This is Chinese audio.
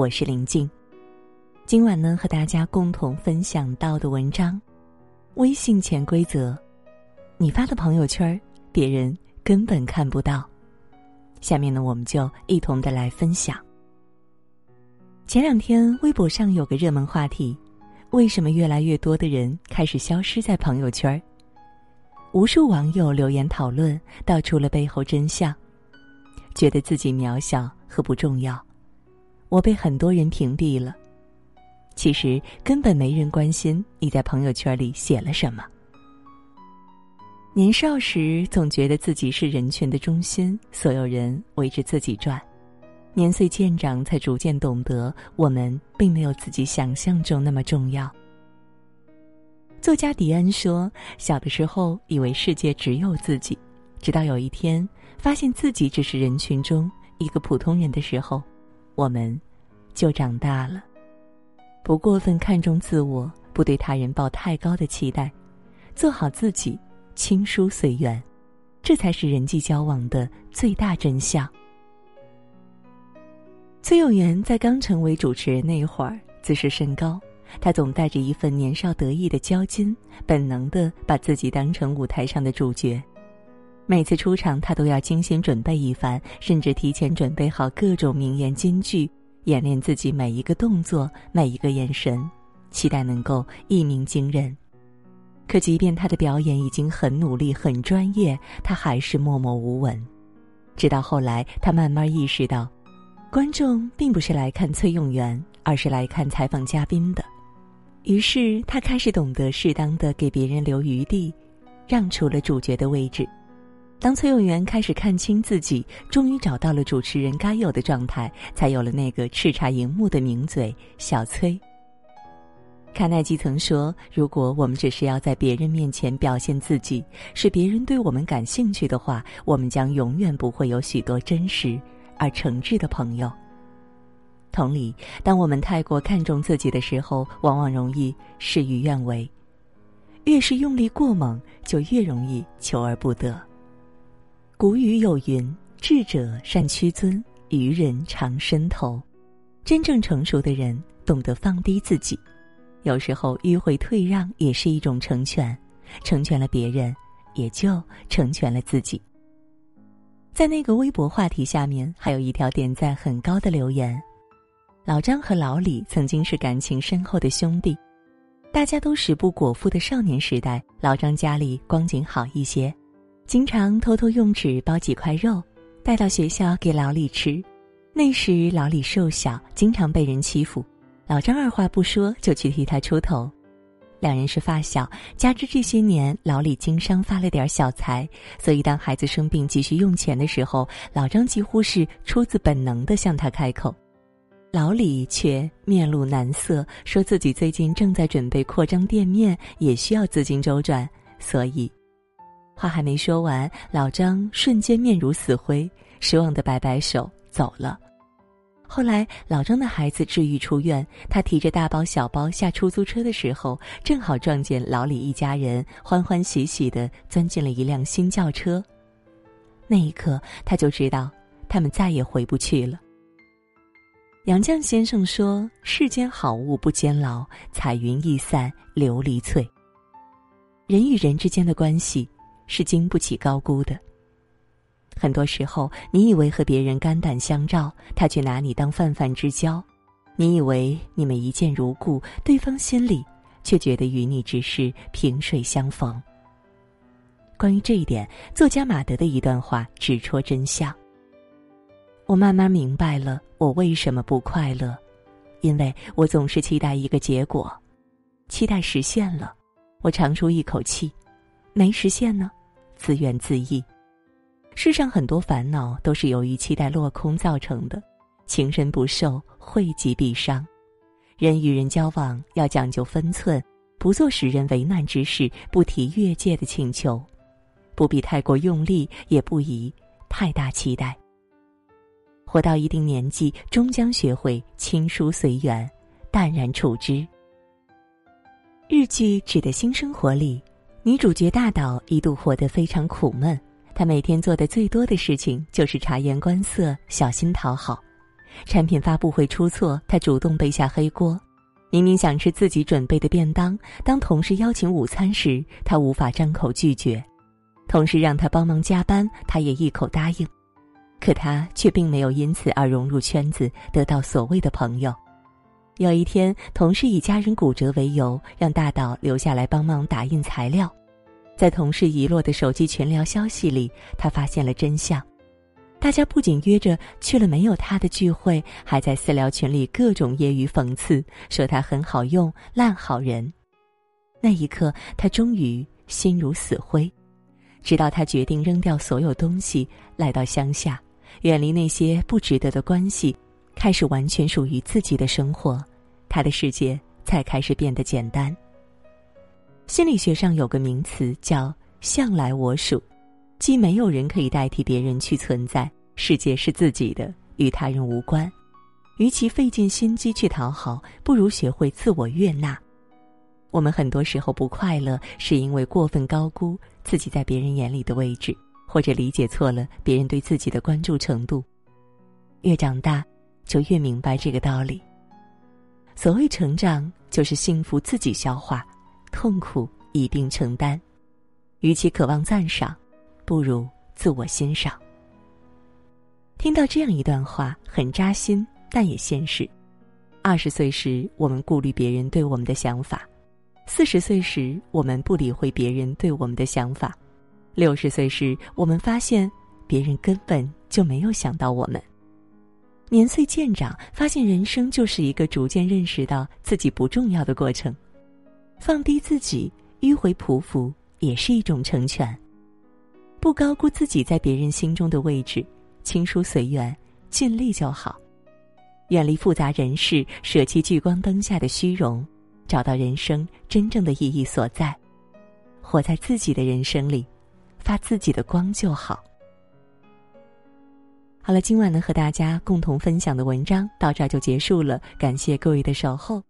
我是林静。今晚呢，和大家共同分享到的文章：微信潜规则，你发的朋友圈，别人根本看不到。下面呢，我们就一同的来分享。前两天，微博上有个热门话题：为什么越来越多的人开始消失在朋友圈？无数网友留言讨论，道出了背后真相，觉得自己渺小和不重要。我被很多人屏蔽了，其实根本没人关心你在朋友圈里写了什么。年少时总觉得自己是人群的中心，所有人围着自己转。年岁渐长，才逐渐懂得，我们并没有自己想象中那么重要。作家迪恩说：“小的时候以为世界只有自己，直到有一天发现自己只是人群中一个普通人的时候。”我们，就长大了，不过分看重自我，不对他人抱太高的期待，做好自己，亲疏随缘，这才是人际交往的最大真相。崔永元在刚成为主持人那会儿，自视甚高，他总带着一份年少得意的骄矜，本能的把自己当成舞台上的主角。每次出场，他都要精心准备一番，甚至提前准备好各种名言金句，演练自己每一个动作、每一个眼神，期待能够一鸣惊人。可即便他的表演已经很努力、很专业，他还是默默无闻。直到后来，他慢慢意识到，观众并不是来看崔永元，而是来看采访嘉宾的。于是，他开始懂得适当的给别人留余地，让出了主角的位置。当崔永元开始看清自己，终于找到了主持人该有的状态，才有了那个叱咤荧幕的名嘴小崔。卡耐基曾说：“如果我们只是要在别人面前表现自己，使别人对我们感兴趣的话，我们将永远不会有许多真实而诚挚的朋友。”同理，当我们太过看重自己的时候，往往容易事与愿违。越是用力过猛，就越容易求而不得。古语有云：“智者善屈尊，愚人常伸头。”真正成熟的人懂得放低自己，有时候迂回退让也是一种成全，成全了别人，也就成全了自己。在那个微博话题下面，还有一条点赞很高的留言：老张和老李曾经是感情深厚的兄弟，大家都食不果腹的少年时代，老张家里光景好一些。经常偷偷用纸包几块肉，带到学校给老李吃。那时老李瘦小，经常被人欺负，老张二话不说就去替他出头。两人是发小，加之这些年老李经商发了点小财，所以当孩子生病急需用钱的时候，老张几乎是出自本能的向他开口。老李却面露难色，说自己最近正在准备扩张店面，也需要资金周转，所以。话还没说完，老张瞬间面如死灰，失望的摆摆手走了。后来，老张的孩子治愈出院，他提着大包小包下出租车的时候，正好撞见老李一家人欢欢喜喜的钻进了一辆新轿车。那一刻，他就知道他们再也回不去了。杨绛先生说：“世间好物不坚牢，彩云易散琉璃脆。”人与人之间的关系。是经不起高估的。很多时候，你以为和别人肝胆相照，他却拿你当泛泛之交；你以为你们一见如故，对方心里却觉得与你只是萍水相逢。关于这一点，作家马德的一段话直戳真相。我慢慢明白了，我为什么不快乐，因为我总是期待一个结果，期待实现了，我长出一口气；没实现呢？自怨自艾，世上很多烦恼都是由于期待落空造成的，情深不寿，惠及必伤。人与人交往要讲究分寸，不做使人为难之事，不提越界的请求，不必太过用力，也不宜太大期待。活到一定年纪，终将学会亲疏随缘，淡然处之。日剧《指的新生活》里。女主角大岛一度活得非常苦闷，她每天做的最多的事情就是察言观色、小心讨好。产品发布会出错，她主动背下黑锅；明明想吃自己准备的便当，当同事邀请午餐时，他无法张口拒绝；同事让他帮忙加班，他也一口答应。可他却并没有因此而融入圈子，得到所谓的朋友。有一天，同事以家人骨折为由，让大岛留下来帮忙打印材料。在同事遗落的手机群聊消息里，他发现了真相。大家不仅约着去了没有他的聚会，还在私聊群里各种揶揄讽刺，说他很好用、烂好人。那一刻，他终于心如死灰。直到他决定扔掉所有东西，来到乡下，远离那些不值得的关系，开始完全属于自己的生活。他的世界才开始变得简单。心理学上有个名词叫“向来我属”，既没有人可以代替别人去存在，世界是自己的，与他人无关。与其费尽心机去讨好，不如学会自我悦纳。我们很多时候不快乐，是因为过分高估自己在别人眼里的位置，或者理解错了别人对自己的关注程度。越长大，就越明白这个道理。所谓成长，就是幸福自己消化，痛苦一并承担。与其渴望赞赏，不如自我欣赏。听到这样一段话，很扎心，但也现实。二十岁时，我们顾虑别人对我们的想法；四十岁时，我们不理会别人对我们的想法；六十岁时，我们发现别人根本就没有想到我们。年岁渐长，发现人生就是一个逐渐认识到自己不重要的过程，放低自己，迂回匍匐，也是一种成全。不高估自己在别人心中的位置，轻疏随缘，尽力就好。远离复杂人事，舍弃聚光灯下的虚荣，找到人生真正的意义所在，活在自己的人生里，发自己的光就好。好了，今晚呢和大家共同分享的文章到这儿就结束了，感谢各位的守候。